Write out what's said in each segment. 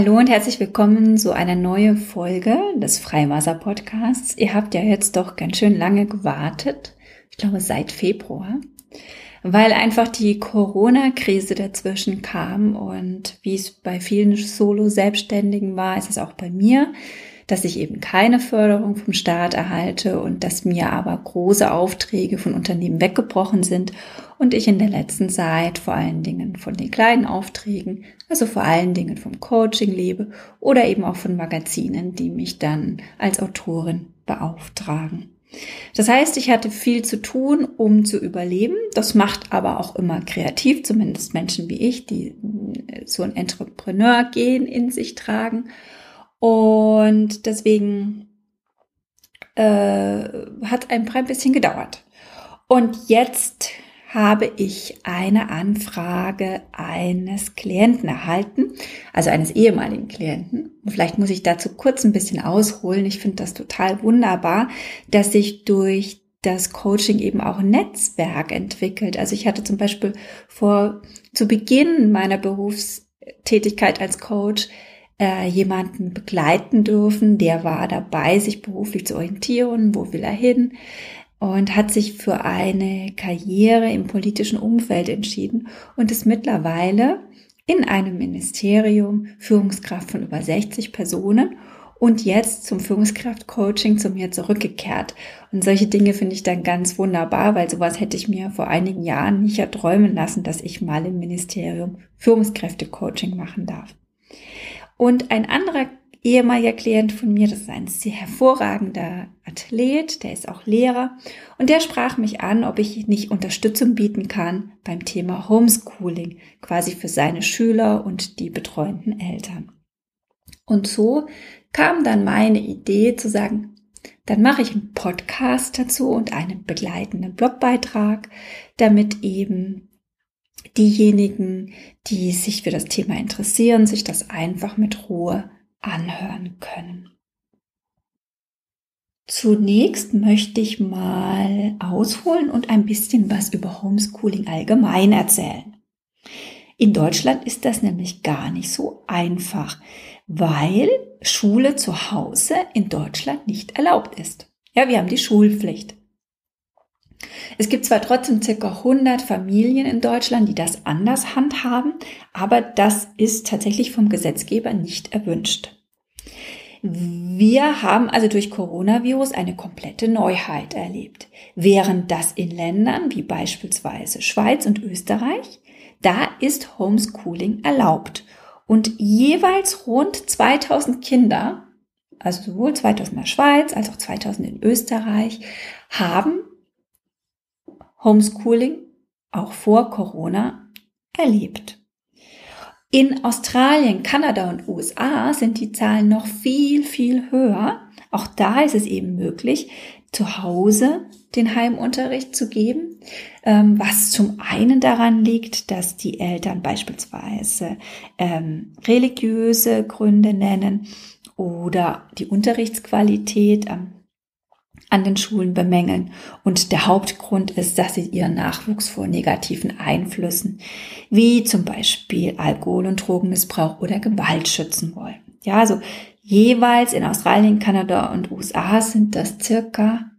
Hallo und herzlich willkommen zu einer neuen Folge des Freiwasser Podcasts. Ihr habt ja jetzt doch ganz schön lange gewartet. Ich glaube seit Februar, weil einfach die Corona-Krise dazwischen kam und wie es bei vielen Solo-Selbstständigen war, ist es auch bei mir dass ich eben keine Förderung vom Staat erhalte und dass mir aber große Aufträge von Unternehmen weggebrochen sind und ich in der letzten Zeit vor allen Dingen von den kleinen Aufträgen, also vor allen Dingen vom Coaching lebe oder eben auch von Magazinen, die mich dann als Autorin beauftragen. Das heißt, ich hatte viel zu tun, um zu überleben. Das macht aber auch immer kreativ, zumindest Menschen wie ich, die so ein Entrepreneur-Gen in sich tragen. Und deswegen äh, hat ein bisschen gedauert. Und jetzt habe ich eine Anfrage eines Klienten erhalten, also eines ehemaligen Klienten. Und vielleicht muss ich dazu kurz ein bisschen ausholen. Ich finde das total wunderbar, dass sich durch das Coaching eben auch ein Netzwerk entwickelt. Also ich hatte zum Beispiel vor, zu Beginn meiner Berufstätigkeit als Coach äh, jemanden begleiten dürfen. Der war dabei, sich beruflich zu orientieren, wo will er hin und hat sich für eine Karriere im politischen Umfeld entschieden und ist mittlerweile in einem Ministerium Führungskraft von über 60 Personen und jetzt zum Führungskraft-Coaching zu mir zurückgekehrt. Und solche Dinge finde ich dann ganz wunderbar, weil sowas hätte ich mir vor einigen Jahren nicht erträumen lassen, dass ich mal im Ministerium Führungskräfte-Coaching machen darf. Und ein anderer ehemaliger Klient von mir, das ist ein sehr hervorragender Athlet, der ist auch Lehrer und der sprach mich an, ob ich nicht Unterstützung bieten kann beim Thema Homeschooling, quasi für seine Schüler und die betreuenden Eltern. Und so kam dann meine Idee zu sagen, dann mache ich einen Podcast dazu und einen begleitenden Blogbeitrag, damit eben diejenigen, die sich für das Thema interessieren, sich das einfach mit Ruhe anhören können. Zunächst möchte ich mal ausholen und ein bisschen was über Homeschooling allgemein erzählen. In Deutschland ist das nämlich gar nicht so einfach, weil Schule zu Hause in Deutschland nicht erlaubt ist. Ja, wir haben die Schulpflicht. Es gibt zwar trotzdem circa 100 Familien in Deutschland, die das anders handhaben, aber das ist tatsächlich vom Gesetzgeber nicht erwünscht. Wir haben also durch Coronavirus eine komplette Neuheit erlebt. Während das in Ländern wie beispielsweise Schweiz und Österreich, da ist Homeschooling erlaubt. Und jeweils rund 2000 Kinder, also sowohl 2000 in der Schweiz als auch 2000 in Österreich, haben Homeschooling auch vor Corona erlebt. In Australien, Kanada und USA sind die Zahlen noch viel, viel höher. Auch da ist es eben möglich, zu Hause den Heimunterricht zu geben, ähm, was zum einen daran liegt, dass die Eltern beispielsweise ähm, religiöse Gründe nennen oder die Unterrichtsqualität am an den Schulen bemängeln. Und der Hauptgrund ist, dass sie ihren Nachwuchs vor negativen Einflüssen, wie zum Beispiel Alkohol- und Drogenmissbrauch oder Gewalt schützen wollen. Ja, also jeweils in Australien, Kanada und USA sind das circa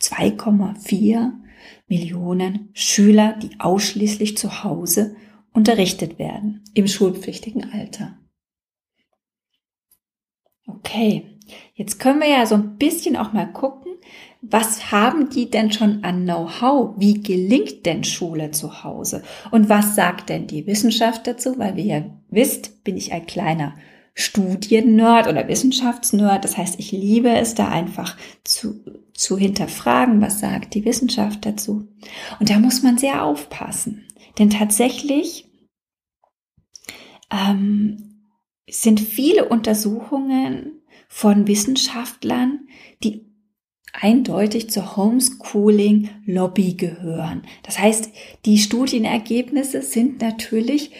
2,4 Millionen Schüler, die ausschließlich zu Hause unterrichtet werden im schulpflichtigen Alter. Okay, Jetzt können wir ja so ein bisschen auch mal gucken, was haben die denn schon an Know-how? Wie gelingt denn Schule zu Hause? Und was sagt denn die Wissenschaft dazu? Weil wie ihr wisst, bin ich ein kleiner Studiennerd oder Wissenschaftsnerd. Das heißt, ich liebe es da einfach zu, zu hinterfragen, was sagt die Wissenschaft dazu. Und da muss man sehr aufpassen. Denn tatsächlich ähm, sind viele Untersuchungen von Wissenschaftlern, die eindeutig zur Homeschooling Lobby gehören. Das heißt, die Studienergebnisse sind natürlich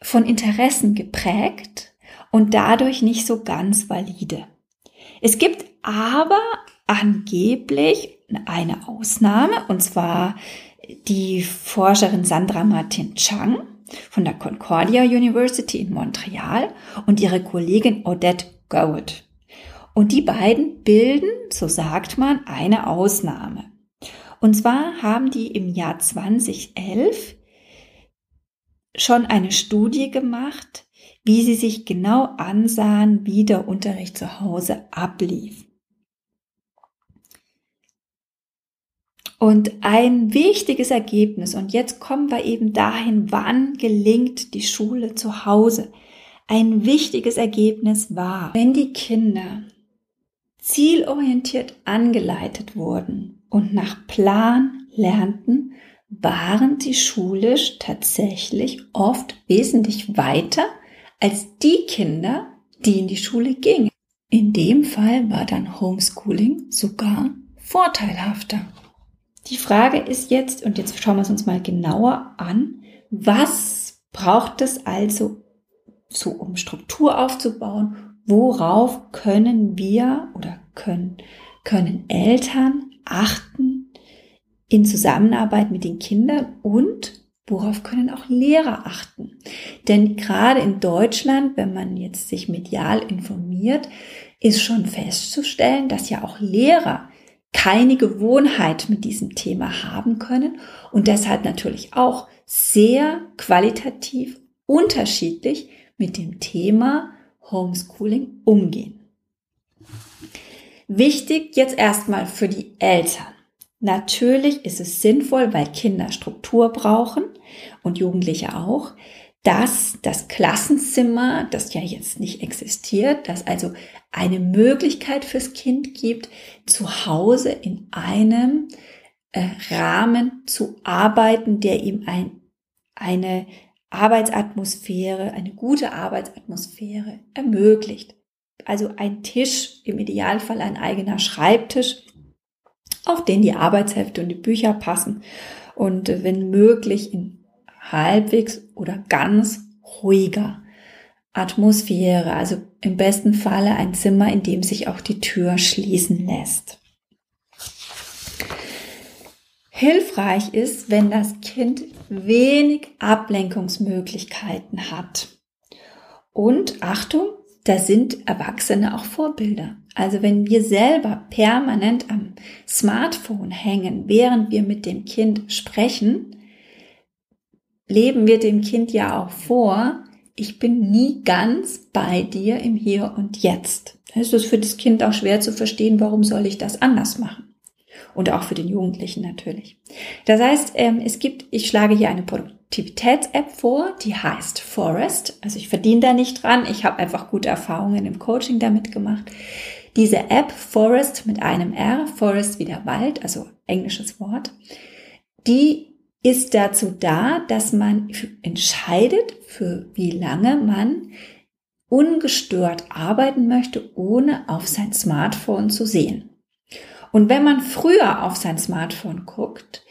von Interessen geprägt und dadurch nicht so ganz valide. Es gibt aber angeblich eine Ausnahme, und zwar die Forscherin Sandra Martin Chang. von der Concordia University in Montreal und ihre Kollegin Odette Gould. Und die beiden bilden, so sagt man, eine Ausnahme. Und zwar haben die im Jahr 2011 schon eine Studie gemacht, wie sie sich genau ansahen, wie der Unterricht zu Hause ablief. Und ein wichtiges Ergebnis, und jetzt kommen wir eben dahin, wann gelingt die Schule zu Hause. Ein wichtiges Ergebnis war, wenn die Kinder zielorientiert angeleitet wurden und nach Plan lernten, waren sie schulisch tatsächlich oft wesentlich weiter als die Kinder, die in die Schule gingen. In dem Fall war dann Homeschooling sogar vorteilhafter. Die Frage ist jetzt, und jetzt schauen wir es uns mal genauer an, was braucht es also, so um Struktur aufzubauen? Worauf können wir oder können, können Eltern achten in Zusammenarbeit mit den Kindern und worauf können auch Lehrer achten? Denn gerade in Deutschland, wenn man jetzt sich medial informiert, ist schon festzustellen, dass ja auch Lehrer keine Gewohnheit mit diesem Thema haben können und deshalb natürlich auch sehr qualitativ unterschiedlich mit dem Thema Homeschooling umgehen. Wichtig jetzt erstmal für die Eltern. Natürlich ist es sinnvoll, weil Kinder Struktur brauchen und Jugendliche auch, dass das Klassenzimmer, das ja jetzt nicht existiert, dass also eine Möglichkeit fürs Kind gibt, zu Hause in einem äh, Rahmen zu arbeiten, der ihm ein, eine Arbeitsatmosphäre, eine gute Arbeitsatmosphäre ermöglicht. Also ein Tisch, im Idealfall ein eigener Schreibtisch, auf den die Arbeitshefte und die Bücher passen und wenn möglich in halbwegs oder ganz ruhiger Atmosphäre, also im besten Falle ein Zimmer, in dem sich auch die Tür schließen lässt. Hilfreich ist, wenn das Kind wenig Ablenkungsmöglichkeiten hat. Und Achtung, da sind Erwachsene auch Vorbilder. Also wenn wir selber permanent am Smartphone hängen, während wir mit dem Kind sprechen, leben wir dem Kind ja auch vor, ich bin nie ganz bei dir im Hier und Jetzt. Es ist für das Kind auch schwer zu verstehen, warum soll ich das anders machen. Und auch für den Jugendlichen natürlich. Das heißt, ähm, es gibt, ich schlage hier eine Produktivitäts-App vor, die heißt Forest. Also ich verdiene da nicht dran, ich habe einfach gute Erfahrungen im Coaching damit gemacht. Diese App Forest mit einem R, Forest wie der Wald, also englisches Wort, die ist dazu da, dass man entscheidet, für wie lange man ungestört arbeiten möchte, ohne auf sein Smartphone zu sehen. Und wenn man früher auf sein Smartphone guckt,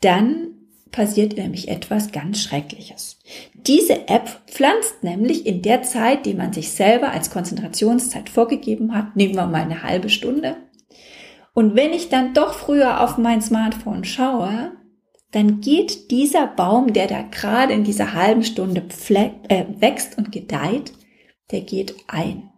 dann passiert nämlich etwas ganz Schreckliches. Diese App pflanzt nämlich in der Zeit, die man sich selber als Konzentrationszeit vorgegeben hat, nehmen wir mal eine halbe Stunde. Und wenn ich dann doch früher auf mein Smartphone schaue, dann geht dieser Baum, der da gerade in dieser halben Stunde äh, wächst und gedeiht, der geht ein.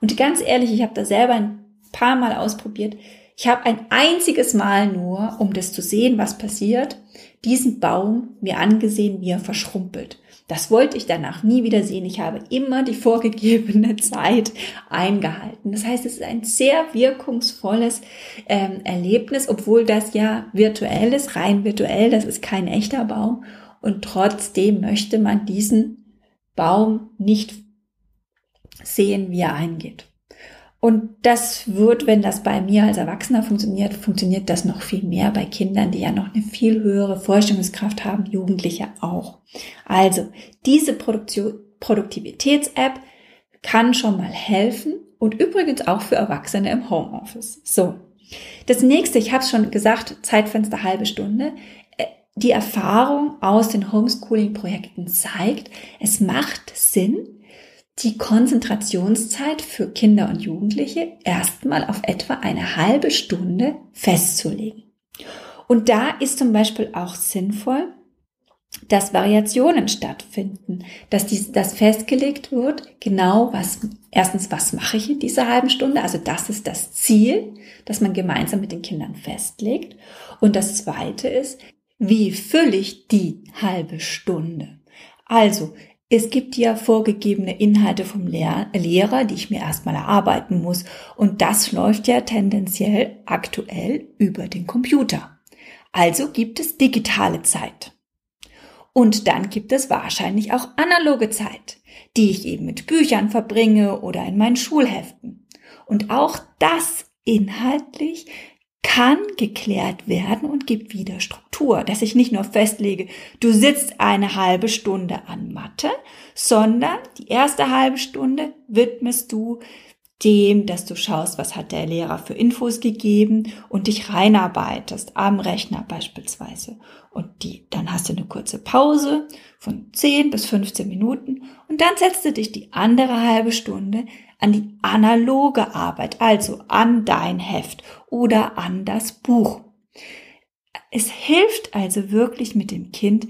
Und ganz ehrlich, ich habe das selber ein paar Mal ausprobiert. Ich habe ein einziges Mal nur, um das zu sehen, was passiert, diesen Baum mir angesehen, wie er verschrumpelt. Das wollte ich danach nie wieder sehen. Ich habe immer die vorgegebene Zeit eingehalten. Das heißt, es ist ein sehr wirkungsvolles ähm, Erlebnis, obwohl das ja virtuell ist, rein virtuell, das ist kein echter Baum. Und trotzdem möchte man diesen Baum nicht sehen, wie er eingeht. Und das wird, wenn das bei mir als Erwachsener funktioniert, funktioniert das noch viel mehr bei Kindern, die ja noch eine viel höhere Vorstellungskraft haben, Jugendliche auch. Also, diese Produktivitäts-App kann schon mal helfen und übrigens auch für Erwachsene im Homeoffice. So. Das nächste, ich habe es schon gesagt, Zeitfenster halbe Stunde. Äh, die Erfahrung aus den Homeschooling-Projekten zeigt, es macht Sinn, die Konzentrationszeit für Kinder und Jugendliche erstmal auf etwa eine halbe Stunde festzulegen. Und da ist zum Beispiel auch sinnvoll, dass Variationen stattfinden, dass dies, das festgelegt wird, genau was, erstens, was mache ich in dieser halben Stunde? Also das ist das Ziel, das man gemeinsam mit den Kindern festlegt. Und das zweite ist, wie fülle ich die halbe Stunde? Also, es gibt ja vorgegebene Inhalte vom Lehrer, die ich mir erstmal erarbeiten muss. Und das läuft ja tendenziell aktuell über den Computer. Also gibt es digitale Zeit. Und dann gibt es wahrscheinlich auch analoge Zeit, die ich eben mit Büchern verbringe oder in meinen Schulheften. Und auch das inhaltlich kann geklärt werden und gibt wieder Struktur, dass ich nicht nur festlege, du sitzt eine halbe Stunde an Mathe, sondern die erste halbe Stunde widmest du dem, dass du schaust, was hat der Lehrer für Infos gegeben und dich reinarbeitest am Rechner beispielsweise. Und die, dann hast du eine kurze Pause von 10 bis 15 Minuten und dann setzt du dich die andere halbe Stunde an die analoge Arbeit, also an dein Heft oder an das Buch. Es hilft also wirklich mit dem Kind,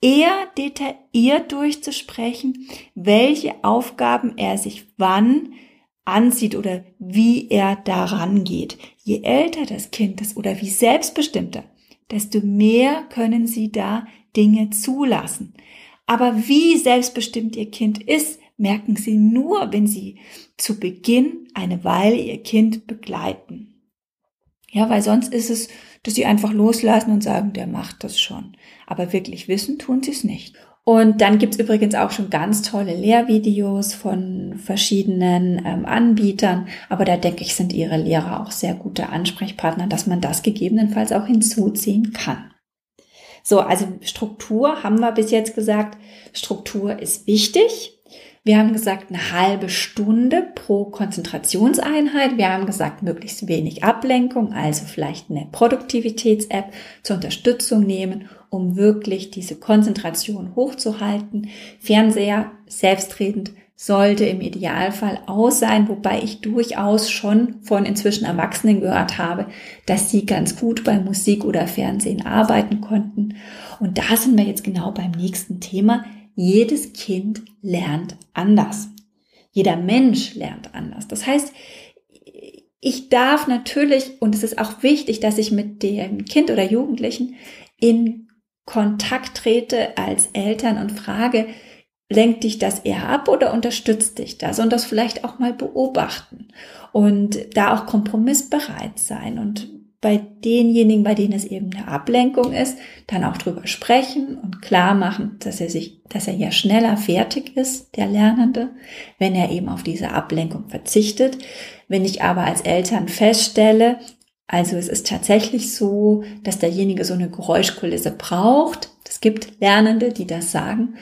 eher detailliert durchzusprechen, welche Aufgaben er sich wann ansieht oder wie er daran geht. Je älter das Kind ist oder wie selbstbestimmter, desto mehr können sie da Dinge zulassen. Aber wie selbstbestimmt ihr Kind ist, merken sie nur, wenn sie zu Beginn eine Weile ihr Kind begleiten. Ja, weil sonst ist es, dass sie einfach loslassen und sagen, der macht das schon. Aber wirklich wissen tun sie es nicht. Und dann gibt's übrigens auch schon ganz tolle Lehrvideos von verschiedenen ähm, Anbietern. Aber da denke ich, sind Ihre Lehrer auch sehr gute Ansprechpartner, dass man das gegebenenfalls auch hinzuziehen kann. So, also Struktur haben wir bis jetzt gesagt. Struktur ist wichtig. Wir haben gesagt, eine halbe Stunde pro Konzentrationseinheit. Wir haben gesagt, möglichst wenig Ablenkung, also vielleicht eine Produktivitäts-App zur Unterstützung nehmen, um wirklich diese Konzentration hochzuhalten. Fernseher, selbstredend, sollte im Idealfall aus sein, wobei ich durchaus schon von inzwischen Erwachsenen gehört habe, dass sie ganz gut bei Musik oder Fernsehen arbeiten konnten. Und da sind wir jetzt genau beim nächsten Thema jedes Kind lernt anders. Jeder Mensch lernt anders. Das heißt, ich darf natürlich, und es ist auch wichtig, dass ich mit dem Kind oder Jugendlichen in Kontakt trete als Eltern und frage, lenkt dich das eher ab oder unterstützt dich das? Und das vielleicht auch mal beobachten und da auch kompromissbereit sein und bei denjenigen, bei denen es eben eine Ablenkung ist, dann auch drüber sprechen und klar machen, dass er sich, dass er ja schneller fertig ist, der Lernende, wenn er eben auf diese Ablenkung verzichtet. Wenn ich aber als Eltern feststelle, also es ist tatsächlich so, dass derjenige so eine Geräuschkulisse braucht, es gibt Lernende, die das sagen,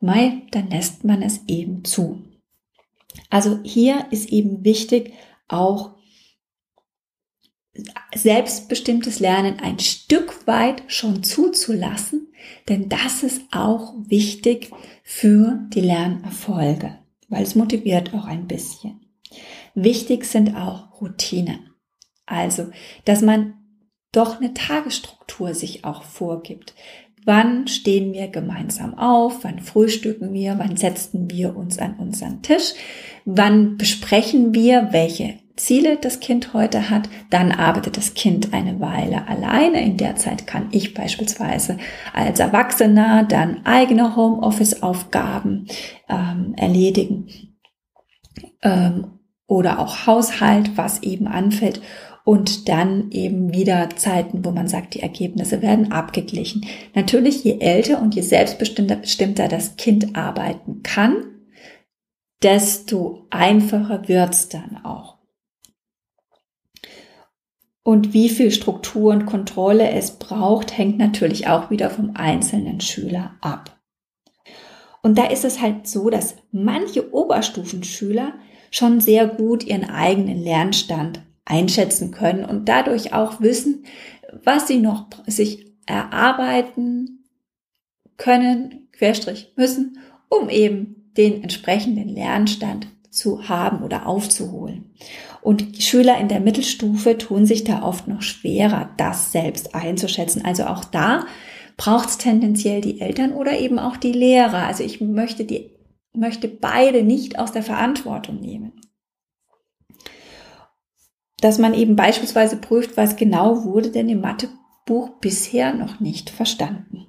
mei, dann lässt man es eben zu. Also hier ist eben wichtig, auch selbstbestimmtes Lernen ein Stück weit schon zuzulassen, denn das ist auch wichtig für die Lernerfolge, weil es motiviert auch ein bisschen. Wichtig sind auch Routinen. Also, dass man doch eine Tagesstruktur sich auch vorgibt. Wann stehen wir gemeinsam auf? Wann frühstücken wir? Wann setzen wir uns an unseren Tisch? Wann besprechen wir, welche Ziele das Kind heute hat, dann arbeitet das Kind eine Weile alleine. In der Zeit kann ich beispielsweise als Erwachsener dann eigene Homeoffice-Aufgaben ähm, erledigen ähm, oder auch Haushalt, was eben anfällt. Und dann eben wieder Zeiten, wo man sagt, die Ergebnisse werden abgeglichen. Natürlich, je älter und je selbstbestimmter das Kind arbeiten kann, desto einfacher wird's dann auch. Und wie viel Struktur und Kontrolle es braucht, hängt natürlich auch wieder vom einzelnen Schüler ab. Und da ist es halt so, dass manche Oberstufenschüler schon sehr gut ihren eigenen Lernstand einschätzen können und dadurch auch wissen, was sie noch sich erarbeiten können, querstrich müssen, um eben den entsprechenden Lernstand zu haben oder aufzuholen. Und Schüler in der Mittelstufe tun sich da oft noch schwerer, das selbst einzuschätzen. Also auch da braucht es tendenziell die Eltern oder eben auch die Lehrer. Also ich möchte die, möchte beide nicht aus der Verantwortung nehmen. Dass man eben beispielsweise prüft, was genau wurde denn im Mathebuch bisher noch nicht verstanden.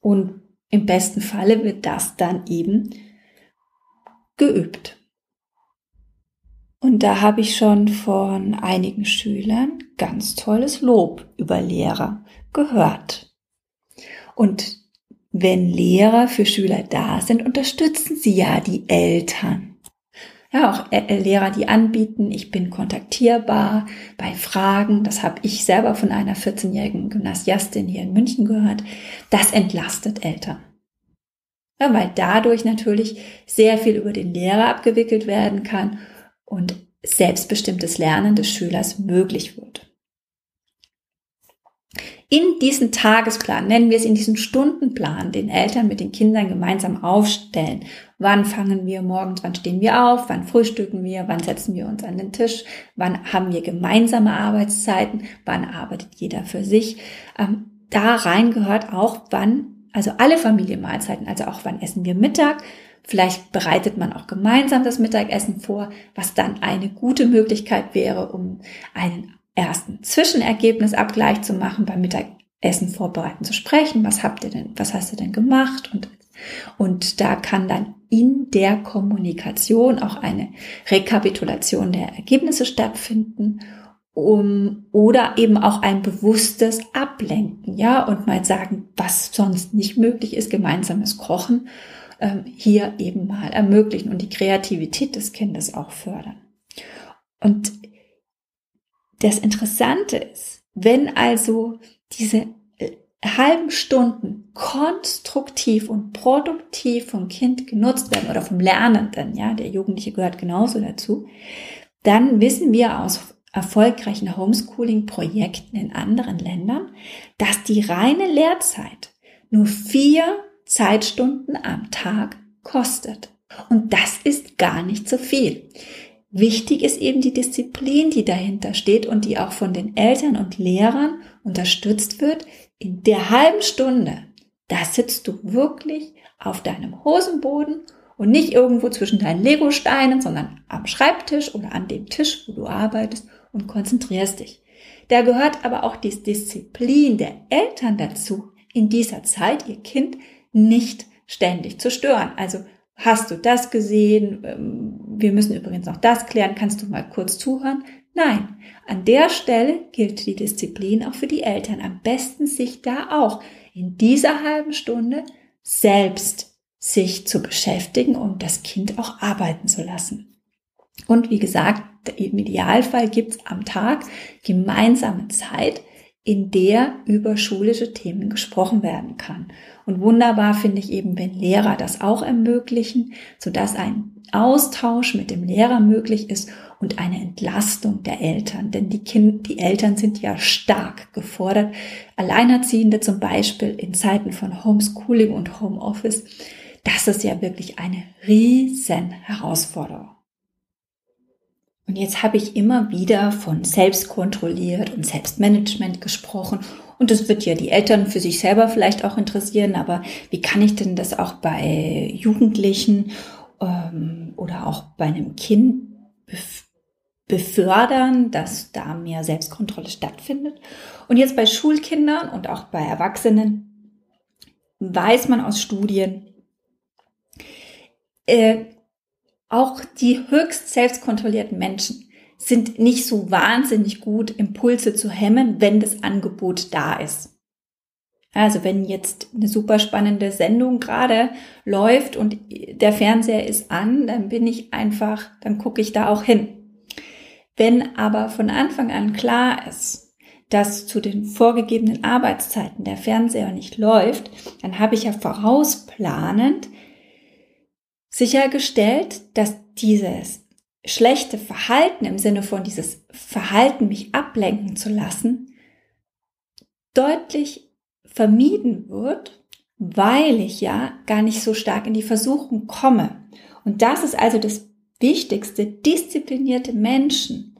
Und im besten Falle wird das dann eben geübt. Und da habe ich schon von einigen Schülern ganz tolles Lob über Lehrer gehört. Und wenn Lehrer für Schüler da sind, unterstützen sie ja die Eltern. Ja, auch äh, Lehrer, die anbieten, ich bin kontaktierbar bei Fragen. Das habe ich selber von einer 14-jährigen Gymnasiastin hier in München gehört. Das entlastet Eltern. Ja, weil dadurch natürlich sehr viel über den Lehrer abgewickelt werden kann und selbstbestimmtes Lernen des Schülers möglich wird. In diesen Tagesplan, nennen wir es in diesen Stundenplan, den Eltern mit den Kindern gemeinsam aufstellen. Wann fangen wir morgens, wann stehen wir auf, wann frühstücken wir, wann setzen wir uns an den Tisch, wann haben wir gemeinsame Arbeitszeiten, wann arbeitet jeder für sich. Ähm, da rein gehört auch, wann, also alle Familienmahlzeiten, also auch wann essen wir Mittag, Vielleicht bereitet man auch gemeinsam das Mittagessen vor, was dann eine gute Möglichkeit wäre, um einen ersten Zwischenergebnisabgleich zu machen, beim Mittagessen vorbereiten zu sprechen. Was habt ihr denn, was hast du denn gemacht? Und, und da kann dann in der Kommunikation auch eine Rekapitulation der Ergebnisse stattfinden um, oder eben auch ein bewusstes Ablenken, ja, und mal sagen, was sonst nicht möglich ist, gemeinsames Kochen ähm, hier eben mal ermöglichen und die Kreativität des Kindes auch fördern. Und das Interessante ist, wenn also diese äh, halben Stunden konstruktiv und produktiv vom Kind genutzt werden oder vom Lernenden, ja, der Jugendliche gehört genauso dazu, dann wissen wir aus erfolgreichen Homeschooling-Projekten in anderen Ländern, dass die reine Lehrzeit nur vier Zeitstunden am Tag kostet. Und das ist gar nicht so viel. Wichtig ist eben die Disziplin, die dahinter steht und die auch von den Eltern und Lehrern unterstützt wird. In der halben Stunde, da sitzt du wirklich auf deinem Hosenboden und nicht irgendwo zwischen deinen Legosteinen, sondern am Schreibtisch oder an dem Tisch, wo du arbeitest und konzentrierst dich. Da gehört aber auch die Disziplin der Eltern dazu, in dieser Zeit ihr Kind nicht ständig zu stören. Also hast du das gesehen? Ähm, wir müssen übrigens noch das klären. Kannst du mal kurz zuhören? Nein, an der Stelle gilt die Disziplin auch für die Eltern. Am besten sich da auch in dieser halben Stunde selbst sich zu beschäftigen und das Kind auch arbeiten zu lassen. Und wie gesagt, im Idealfall gibt's am Tag gemeinsame Zeit, in der über schulische Themen gesprochen werden kann. Und wunderbar finde ich eben, wenn Lehrer das auch ermöglichen, sodass ein Austausch mit dem Lehrer möglich ist und eine Entlastung der Eltern. Denn die, kind, die Eltern sind ja stark gefordert. Alleinerziehende zum Beispiel in Zeiten von Homeschooling und Homeoffice. Das ist ja wirklich eine riesen Herausforderung. Und jetzt habe ich immer wieder von selbstkontrolliert und Selbstmanagement gesprochen. Und das wird ja die Eltern für sich selber vielleicht auch interessieren. Aber wie kann ich denn das auch bei Jugendlichen ähm, oder auch bei einem Kind befördern, dass da mehr Selbstkontrolle stattfindet? Und jetzt bei Schulkindern und auch bei Erwachsenen weiß man aus Studien, äh, auch die höchst selbstkontrollierten Menschen sind nicht so wahnsinnig gut, Impulse zu hemmen, wenn das Angebot da ist. Also wenn jetzt eine super spannende Sendung gerade läuft und der Fernseher ist an, dann bin ich einfach, dann gucke ich da auch hin. Wenn aber von Anfang an klar ist, dass zu den vorgegebenen Arbeitszeiten der Fernseher nicht läuft, dann habe ich ja vorausplanend sichergestellt, dass dieses schlechte Verhalten im Sinne von dieses Verhalten, mich ablenken zu lassen, deutlich vermieden wird, weil ich ja gar nicht so stark in die Versuchung komme. Und das ist also das Wichtigste. Disziplinierte Menschen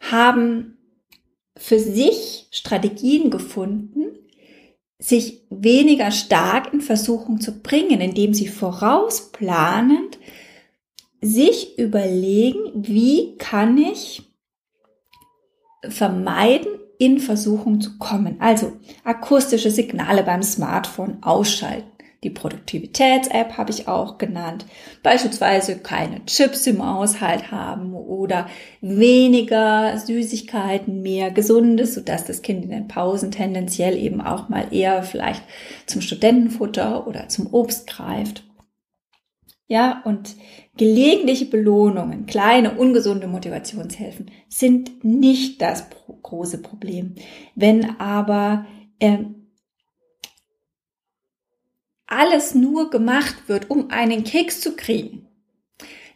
haben für sich Strategien gefunden, sich weniger stark in Versuchung zu bringen, indem sie vorausplanend sich überlegen, wie kann ich vermeiden, in Versuchung zu kommen. Also akustische Signale beim Smartphone ausschalten. Die Produktivitäts-App habe ich auch genannt. Beispielsweise keine Chips im Haushalt haben oder weniger Süßigkeiten, mehr Gesundes, sodass das Kind in den Pausen tendenziell eben auch mal eher vielleicht zum Studentenfutter oder zum Obst greift. Ja, und gelegentliche Belohnungen, kleine ungesunde Motivationshilfen sind nicht das große Problem. Wenn aber äh, alles nur gemacht wird, um einen Keks zu kriegen,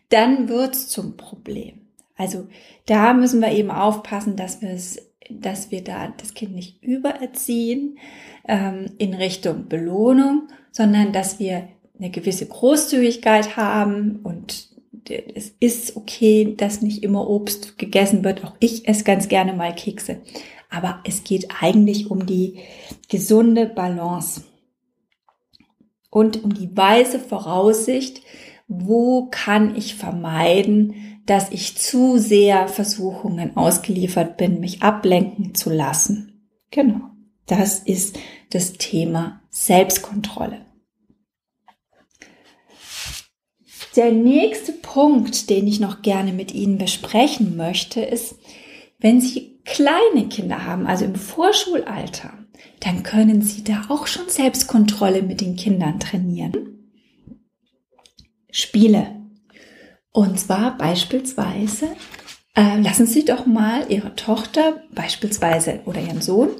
dann wird's zum Problem. Also da müssen wir eben aufpassen, dass wir es, dass wir da das Kind nicht übererziehen ähm, in Richtung Belohnung, sondern dass wir eine gewisse Großzügigkeit haben und es ist okay, dass nicht immer Obst gegessen wird. Auch ich esse ganz gerne mal Kekse. Aber es geht eigentlich um die gesunde Balance und um die weise Voraussicht, wo kann ich vermeiden, dass ich zu sehr Versuchungen ausgeliefert bin, mich ablenken zu lassen. Genau. Das ist das Thema Selbstkontrolle. Der nächste Punkt, den ich noch gerne mit Ihnen besprechen möchte, ist, wenn Sie kleine Kinder haben, also im Vorschulalter, dann können Sie da auch schon Selbstkontrolle mit den Kindern trainieren. Spiele. Und zwar beispielsweise, äh, lassen Sie doch mal Ihre Tochter beispielsweise oder Ihren Sohn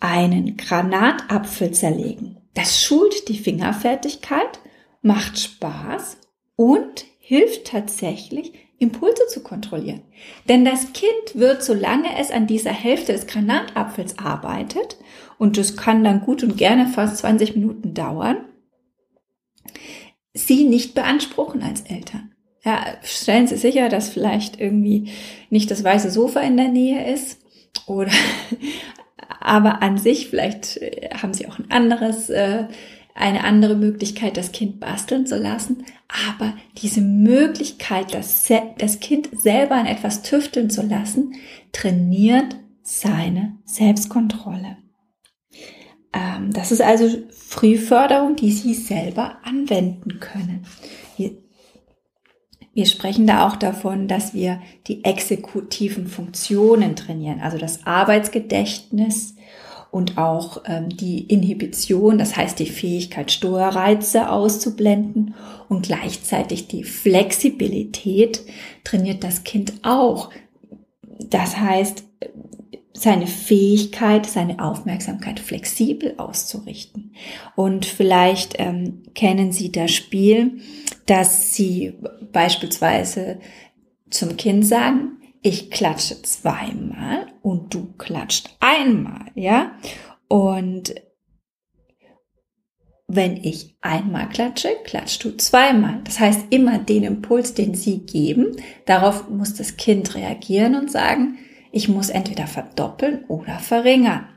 einen Granatapfel zerlegen. Das schult die Fingerfertigkeit, macht Spaß und hilft tatsächlich, Impulse zu kontrollieren. Denn das Kind wird, solange es an dieser Hälfte des Granatapfels arbeitet, und das kann dann gut und gerne fast 20 Minuten dauern, sie nicht beanspruchen als Eltern. Ja, stellen Sie sicher, dass vielleicht irgendwie nicht das weiße Sofa in der Nähe ist oder aber an sich vielleicht äh, haben Sie auch ein anderes äh, eine andere Möglichkeit, das Kind basteln zu lassen, aber diese Möglichkeit, das, das Kind selber an etwas tüfteln zu lassen, trainiert seine Selbstkontrolle. Ähm, das ist also Frühförderung, die Sie selber anwenden können. Wir, wir sprechen da auch davon, dass wir die exekutiven Funktionen trainieren, also das Arbeitsgedächtnis, und auch ähm, die Inhibition, das heißt die Fähigkeit, Steuerreize auszublenden und gleichzeitig die Flexibilität trainiert das Kind auch. Das heißt, seine Fähigkeit, seine Aufmerksamkeit flexibel auszurichten. Und vielleicht ähm, kennen Sie das Spiel, dass Sie beispielsweise zum Kind sagen, ich klatsche zweimal und du klatscht einmal, ja? Und wenn ich einmal klatsche, klatschst du zweimal. Das heißt, immer den Impuls, den sie geben, darauf muss das Kind reagieren und sagen, ich muss entweder verdoppeln oder verringern.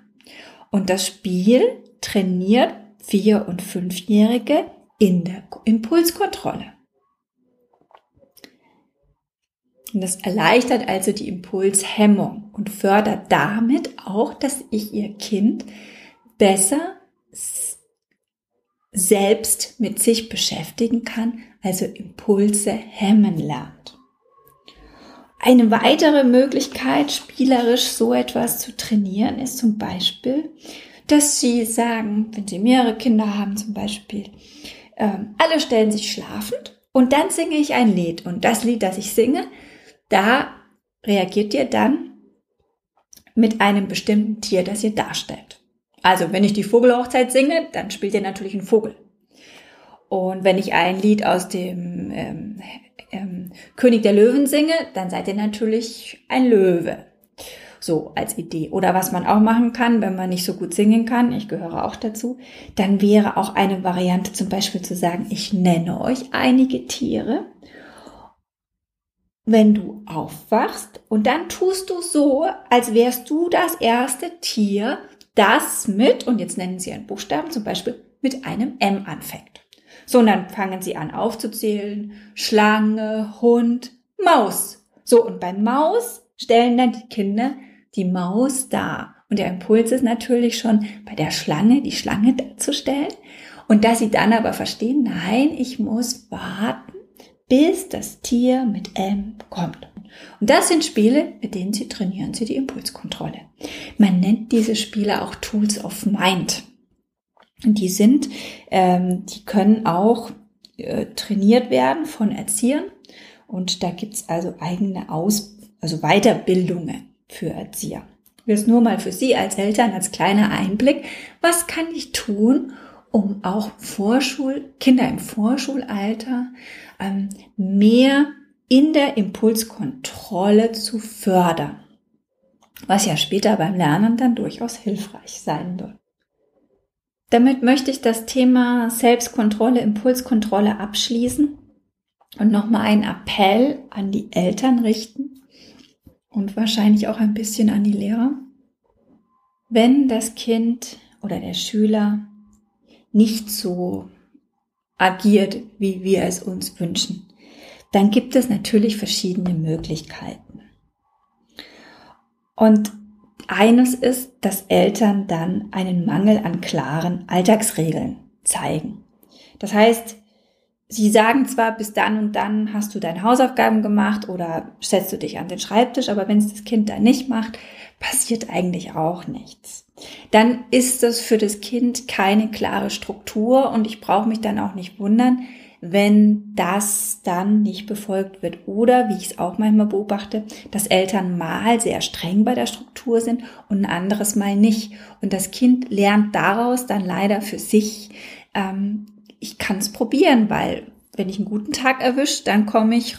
Und das Spiel trainiert Vier- und Fünfjährige in der Impulskontrolle. Und das erleichtert also die Impulshemmung und fördert damit auch, dass ich ihr Kind besser selbst mit sich beschäftigen kann, also Impulse hemmen lernt. Eine weitere Möglichkeit, spielerisch so etwas zu trainieren, ist zum Beispiel, dass Sie sagen, wenn Sie mehrere Kinder haben zum Beispiel, ähm, alle stellen sich schlafend und dann singe ich ein Lied. Und das Lied, das ich singe, da reagiert ihr dann mit einem bestimmten Tier, das ihr darstellt. Also, wenn ich die Vogelhochzeit singe, dann spielt ihr natürlich ein Vogel. Und wenn ich ein Lied aus dem ähm, ähm, König der Löwen singe, dann seid ihr natürlich ein Löwe. So als Idee. Oder was man auch machen kann, wenn man nicht so gut singen kann, ich gehöre auch dazu, dann wäre auch eine Variante zum Beispiel zu sagen, ich nenne euch einige Tiere wenn du aufwachst und dann tust du so, als wärst du das erste Tier das mit, und jetzt nennen Sie einen Buchstaben, zum Beispiel mit einem M anfängt. So, und dann fangen Sie an aufzuzählen. Schlange, Hund, Maus. So, und bei Maus stellen dann die Kinder die Maus dar. Und der Impuls ist natürlich schon bei der Schlange, die Schlange darzustellen. Und dass sie dann aber verstehen, nein, ich muss warten, bis das Tier mit M kommt. Und das sind Spiele, mit denen sie trainieren sie die Impulskontrolle. Man nennt diese Spiele auch Tools of Mind. Die sind, ähm, die können auch äh, trainiert werden von Erziehern. Und da gibt's also eigene Aus, also Weiterbildungen für Erzieher. Jetzt nur mal für Sie als Eltern als kleiner Einblick. Was kann ich tun, um auch Vorschul, Kinder im Vorschulalter ähm, mehr in der Impulskontrolle zu fördern? Was ja später beim Lernen dann durchaus hilfreich sein wird. Damit möchte ich das Thema Selbstkontrolle, Impulskontrolle abschließen und nochmal einen Appell an die Eltern richten und wahrscheinlich auch ein bisschen an die Lehrer. Wenn das Kind oder der Schüler nicht so agiert, wie wir es uns wünschen, dann gibt es natürlich verschiedene Möglichkeiten. Und eines ist, dass Eltern dann einen Mangel an klaren Alltagsregeln zeigen. Das heißt, Sie sagen zwar, bis dann und dann hast du deine Hausaufgaben gemacht oder setzt du dich an den Schreibtisch, aber wenn es das Kind dann nicht macht, passiert eigentlich auch nichts. Dann ist das für das Kind keine klare Struktur und ich brauche mich dann auch nicht wundern, wenn das dann nicht befolgt wird. Oder, wie ich es auch manchmal beobachte, dass Eltern mal sehr streng bei der Struktur sind und ein anderes Mal nicht. Und das Kind lernt daraus dann leider für sich, ähm, ich kann es probieren, weil wenn ich einen guten Tag erwische, dann komme ich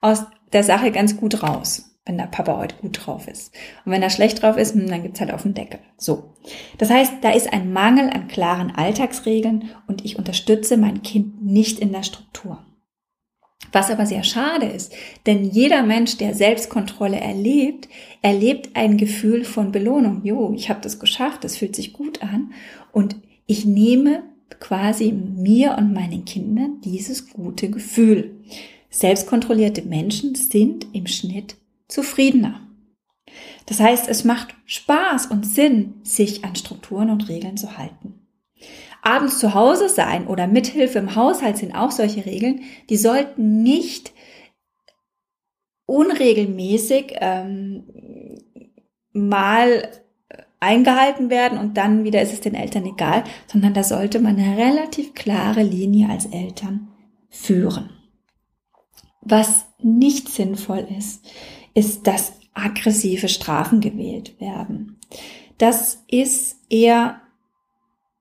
aus der Sache ganz gut raus, wenn der Papa heute gut drauf ist. Und wenn er schlecht drauf ist, hm, dann gibt's halt auf den Deckel. So. Das heißt, da ist ein Mangel an klaren Alltagsregeln und ich unterstütze mein Kind nicht in der Struktur. Was aber sehr schade ist, denn jeder Mensch, der Selbstkontrolle erlebt, erlebt ein Gefühl von Belohnung. Jo, ich habe das geschafft, das fühlt sich gut an und ich nehme quasi mir und meinen Kindern dieses gute Gefühl. Selbstkontrollierte Menschen sind im Schnitt zufriedener. Das heißt, es macht Spaß und Sinn, sich an Strukturen und Regeln zu halten. Abends zu Hause sein oder Mithilfe im Haushalt sind auch solche Regeln, die sollten nicht unregelmäßig ähm, mal eingehalten werden und dann wieder ist es den Eltern egal, sondern da sollte man eine relativ klare Linie als Eltern führen. Was nicht sinnvoll ist, ist, dass aggressive Strafen gewählt werden. Das ist eher,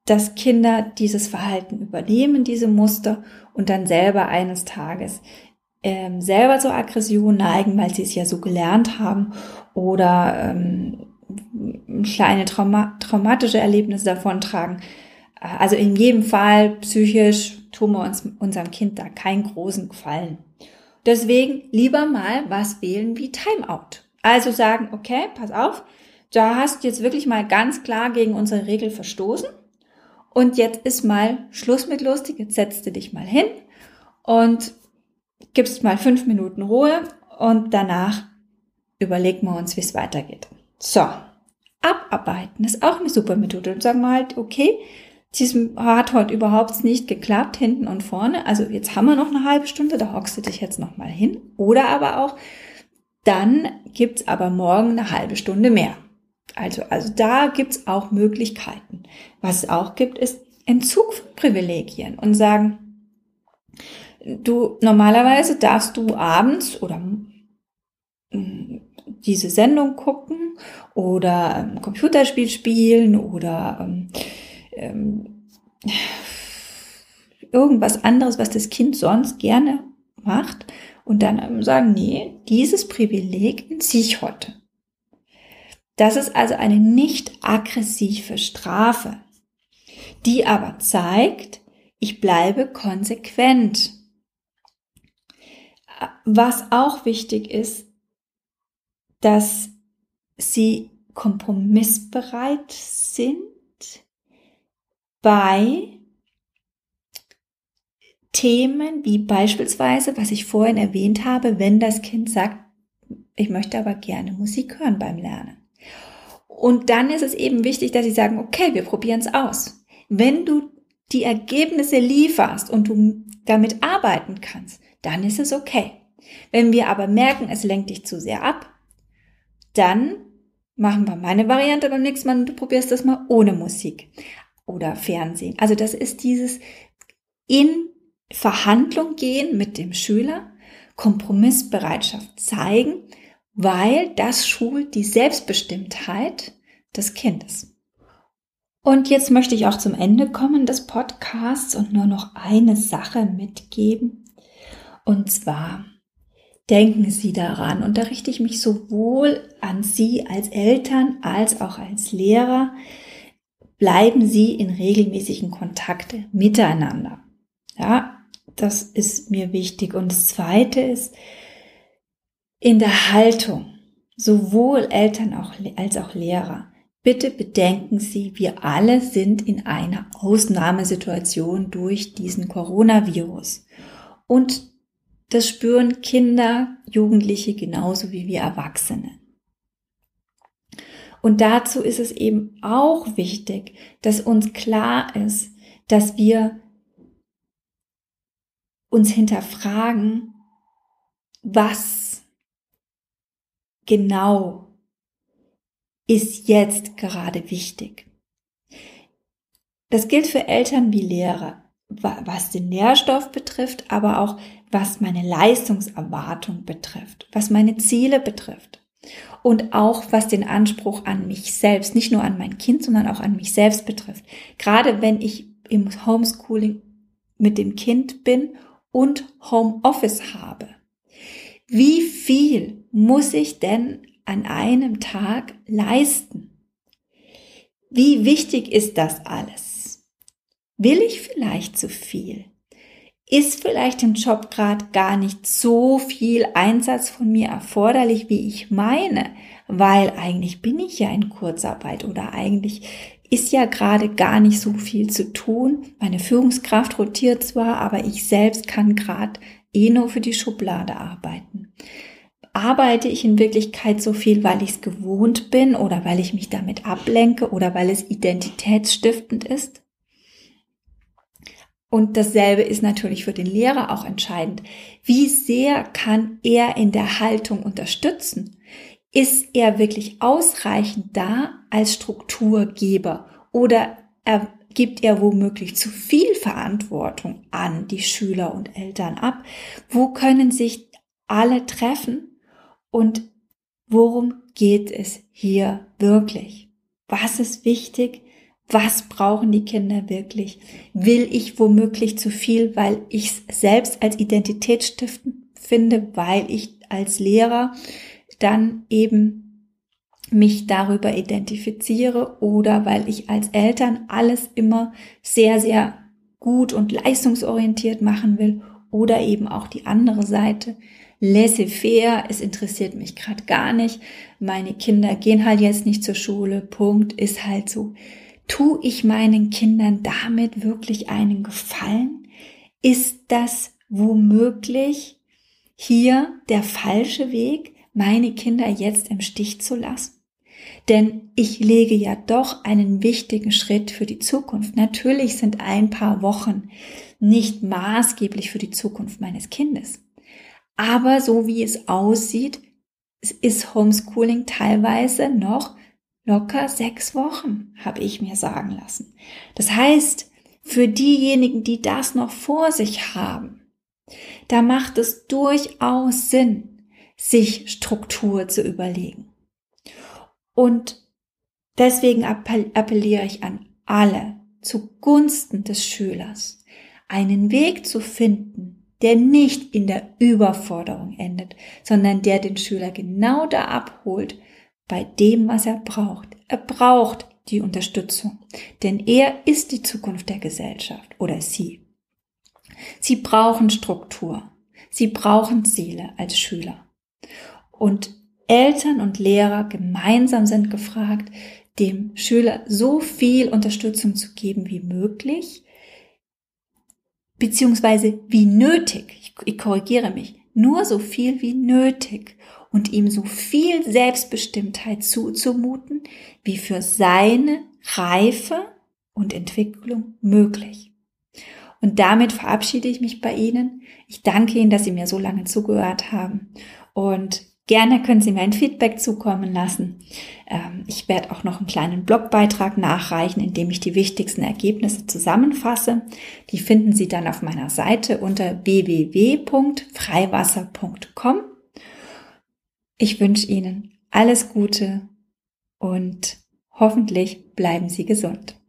dass Kinder dieses Verhalten übernehmen, diese Muster und dann selber eines Tages ähm, selber zur Aggression neigen, weil sie es ja so gelernt haben oder ähm, kleine Trauma traumatische Erlebnisse davontragen. Also in jedem Fall psychisch tun wir uns unserem Kind da keinen großen Gefallen. Deswegen lieber mal was wählen wie Timeout. Also sagen, okay, pass auf, da hast du jetzt wirklich mal ganz klar gegen unsere Regel verstoßen. Und jetzt ist mal Schluss mit lustig. Jetzt setzt du dich mal hin und gibst mal fünf Minuten Ruhe und danach überlegen wir uns, wie es weitergeht. So, abarbeiten ist auch eine super Methode. Und sagen wir halt, okay, diesem hat heute überhaupt nicht geklappt, hinten und vorne. Also jetzt haben wir noch eine halbe Stunde, da hockst du dich jetzt noch mal hin. Oder aber auch, dann gibt's aber morgen eine halbe Stunde mehr. Also, also da gibt's auch Möglichkeiten. Was es auch gibt, ist Entzug von Privilegien und sagen, du, normalerweise darfst du abends oder diese Sendung gucken oder ein Computerspiel spielen oder ähm, irgendwas anderes, was das Kind sonst gerne macht und dann sagen, nee, dieses Privileg entziehe ich heute. Das ist also eine nicht aggressive Strafe, die aber zeigt, ich bleibe konsequent. Was auch wichtig ist, dass sie kompromissbereit sind bei Themen wie beispielsweise, was ich vorhin erwähnt habe, wenn das Kind sagt, ich möchte aber gerne Musik hören beim Lernen. Und dann ist es eben wichtig, dass sie sagen, okay, wir probieren es aus. Wenn du die Ergebnisse lieferst und du damit arbeiten kannst, dann ist es okay. Wenn wir aber merken, es lenkt dich zu sehr ab, dann machen wir meine Variante beim nächsten Mal und du probierst das mal ohne Musik oder Fernsehen. Also das ist dieses in Verhandlung gehen mit dem Schüler, Kompromissbereitschaft zeigen, weil das schult die Selbstbestimmtheit des Kindes. Und jetzt möchte ich auch zum Ende kommen des Podcasts und nur noch eine Sache mitgeben. Und zwar denken Sie daran, und da richte ich mich sowohl an Sie als Eltern als auch als Lehrer, bleiben Sie in regelmäßigen Kontakte miteinander. Ja, das ist mir wichtig. Und das zweite ist, in der Haltung, sowohl Eltern als auch Lehrer, bitte bedenken Sie, wir alle sind in einer Ausnahmesituation durch diesen Coronavirus. Und das spüren Kinder, Jugendliche genauso wie wir Erwachsene. Und dazu ist es eben auch wichtig, dass uns klar ist, dass wir uns hinterfragen, was genau ist jetzt gerade wichtig. Das gilt für Eltern wie Lehrer, was den Nährstoff betrifft, aber auch was meine Leistungserwartung betrifft, was meine Ziele betrifft und auch was den Anspruch an mich selbst, nicht nur an mein Kind, sondern auch an mich selbst betrifft. Gerade wenn ich im Homeschooling mit dem Kind bin und Homeoffice habe. Wie viel muss ich denn an einem Tag leisten? Wie wichtig ist das alles? Will ich vielleicht zu viel? Ist vielleicht im Job gerade gar nicht so viel Einsatz von mir erforderlich, wie ich meine, weil eigentlich bin ich ja in Kurzarbeit oder eigentlich ist ja gerade gar nicht so viel zu tun. Meine Führungskraft rotiert zwar, aber ich selbst kann gerade eh nur für die Schublade arbeiten. Arbeite ich in Wirklichkeit so viel, weil ich es gewohnt bin oder weil ich mich damit ablenke oder weil es identitätsstiftend ist? Und dasselbe ist natürlich für den Lehrer auch entscheidend. Wie sehr kann er in der Haltung unterstützen? Ist er wirklich ausreichend da als Strukturgeber oder er, gibt er womöglich zu viel Verantwortung an die Schüler und Eltern ab? Wo können sich alle treffen und worum geht es hier wirklich? Was ist wichtig? Was brauchen die Kinder wirklich? Will ich womöglich zu viel, weil ich es selbst als Identitätsstiften finde, weil ich als Lehrer dann eben mich darüber identifiziere oder weil ich als Eltern alles immer sehr, sehr gut und leistungsorientiert machen will oder eben auch die andere Seite. Laissez-faire, es interessiert mich gerade gar nicht. Meine Kinder gehen halt jetzt nicht zur Schule. Punkt, ist halt so. Tu ich meinen Kindern damit wirklich einen Gefallen? Ist das womöglich hier der falsche Weg? meine Kinder jetzt im Stich zu lassen? Denn ich lege ja doch einen wichtigen Schritt für die Zukunft. Natürlich sind ein paar Wochen nicht maßgeblich für die Zukunft meines Kindes. Aber so wie es aussieht, ist Homeschooling teilweise noch locker sechs Wochen, habe ich mir sagen lassen. Das heißt, für diejenigen, die das noch vor sich haben, da macht es durchaus Sinn, sich Struktur zu überlegen. Und deswegen appelliere ich an alle zugunsten des Schülers, einen Weg zu finden, der nicht in der Überforderung endet, sondern der den Schüler genau da abholt, bei dem, was er braucht. Er braucht die Unterstützung, denn er ist die Zukunft der Gesellschaft oder sie. Sie brauchen Struktur. Sie brauchen Ziele als Schüler. Und Eltern und Lehrer gemeinsam sind gefragt, dem Schüler so viel Unterstützung zu geben wie möglich, beziehungsweise wie nötig. Ich, ich korrigiere mich. Nur so viel wie nötig und ihm so viel Selbstbestimmtheit zuzumuten, wie für seine Reife und Entwicklung möglich. Und damit verabschiede ich mich bei Ihnen. Ich danke Ihnen, dass Sie mir so lange zugehört haben und Gerne können Sie mir ein Feedback zukommen lassen. Ähm, ich werde auch noch einen kleinen Blogbeitrag nachreichen, in dem ich die wichtigsten Ergebnisse zusammenfasse. Die finden Sie dann auf meiner Seite unter www.freiwasser.com. Ich wünsche Ihnen alles Gute und hoffentlich bleiben Sie gesund.